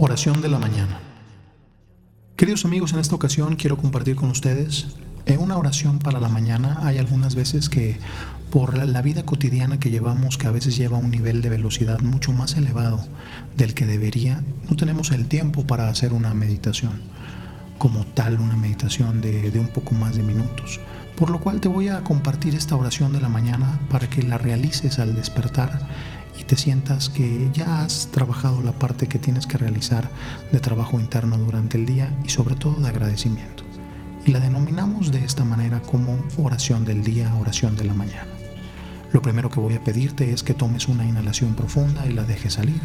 Oración de la mañana. Queridos amigos, en esta ocasión quiero compartir con ustedes en una oración para la mañana. Hay algunas veces que por la vida cotidiana que llevamos, que a veces lleva un nivel de velocidad mucho más elevado del que debería, no tenemos el tiempo para hacer una meditación como tal, una meditación de, de un poco más de minutos. Por lo cual te voy a compartir esta oración de la mañana para que la realices al despertar y te sientas que ya has trabajado la parte que tienes que realizar de trabajo interno durante el día y sobre todo de agradecimiento. Y la denominamos de esta manera como oración del día, oración de la mañana. Lo primero que voy a pedirte es que tomes una inhalación profunda y la dejes salir.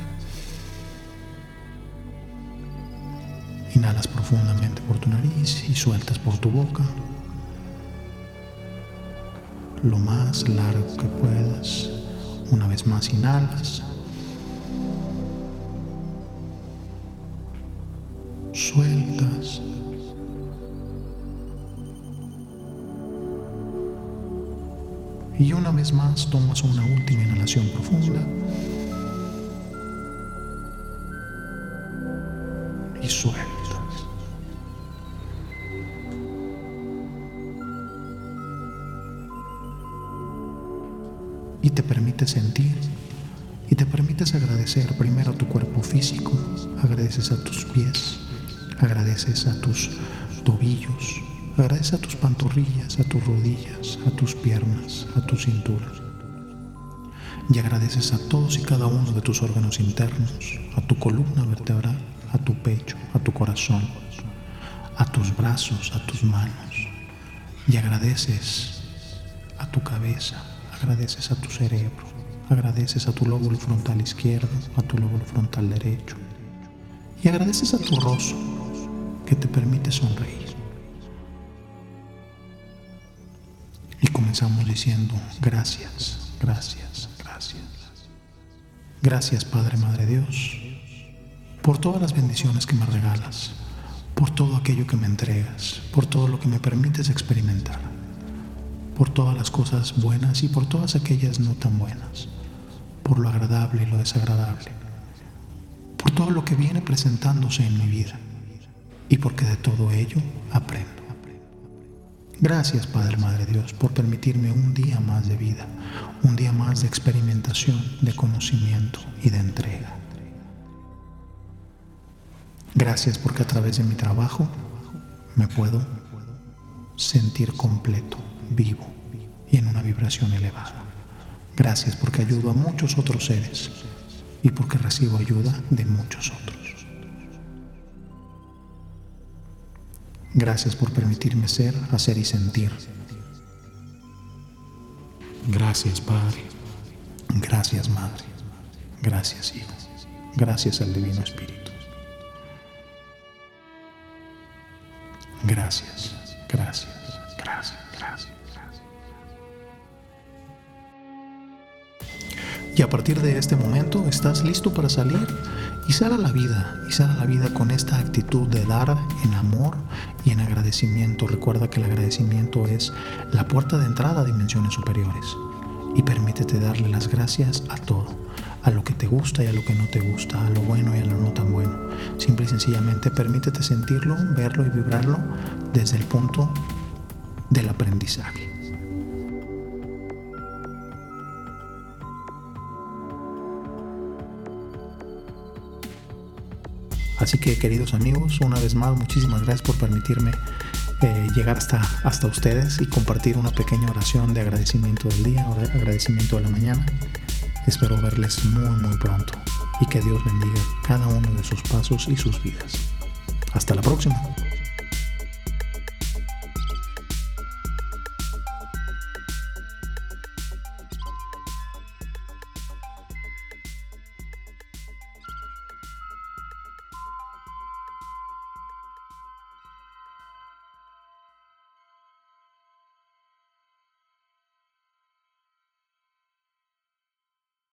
Inhalas profundamente por tu nariz y sueltas por tu boca lo más largo que puedas. Una vez más inhalas. Sueltas. Y una vez más tomas una última inhalación profunda. Y sueltas. Y te permite sentir y te permites agradecer primero a tu cuerpo físico, agradeces a tus pies, agradeces a tus tobillos, agradeces a tus pantorrillas, a tus rodillas, a tus piernas, a tu cintura. Y agradeces a todos y cada uno de tus órganos internos, a tu columna vertebral, a tu pecho, a tu corazón, a tus brazos, a tus manos. Y agradeces a tu cabeza, agradeces a tu cerebro, agradeces a tu lóbulo frontal izquierdo, a tu lóbulo frontal derecho y agradeces a tu rostro que te permite sonreír. Y comenzamos diciendo gracias, gracias, gracias. Gracias Padre, Madre Dios, por todas las bendiciones que me regalas, por todo aquello que me entregas, por todo lo que me permites experimentar por todas las cosas buenas y por todas aquellas no tan buenas, por lo agradable y lo desagradable, por todo lo que viene presentándose en mi vida y porque de todo ello aprendo. Gracias Padre Madre Dios por permitirme un día más de vida, un día más de experimentación, de conocimiento y de entrega. Gracias porque a través de mi trabajo me puedo sentir completo vivo y en una vibración elevada. Gracias porque ayudo a muchos otros seres y porque recibo ayuda de muchos otros. Gracias por permitirme ser, hacer y sentir. Gracias Padre. Gracias Madre. Gracias Hijo. Gracias al Divino Espíritu. Gracias, gracias, Y a partir de este momento estás listo para salir y sal a la vida, y sal a la vida con esta actitud de dar en amor y en agradecimiento. Recuerda que el agradecimiento es la puerta de entrada a dimensiones superiores. Y permítete darle las gracias a todo, a lo que te gusta y a lo que no te gusta, a lo bueno y a lo no tan bueno. Simple y sencillamente permítete sentirlo, verlo y vibrarlo desde el punto del aprendizaje. Así que queridos amigos, una vez más, muchísimas gracias por permitirme eh, llegar hasta, hasta ustedes y compartir una pequeña oración de agradecimiento del día, agradecimiento de la mañana. Espero verles muy muy pronto y que Dios bendiga cada uno de sus pasos y sus vidas. Hasta la próxima.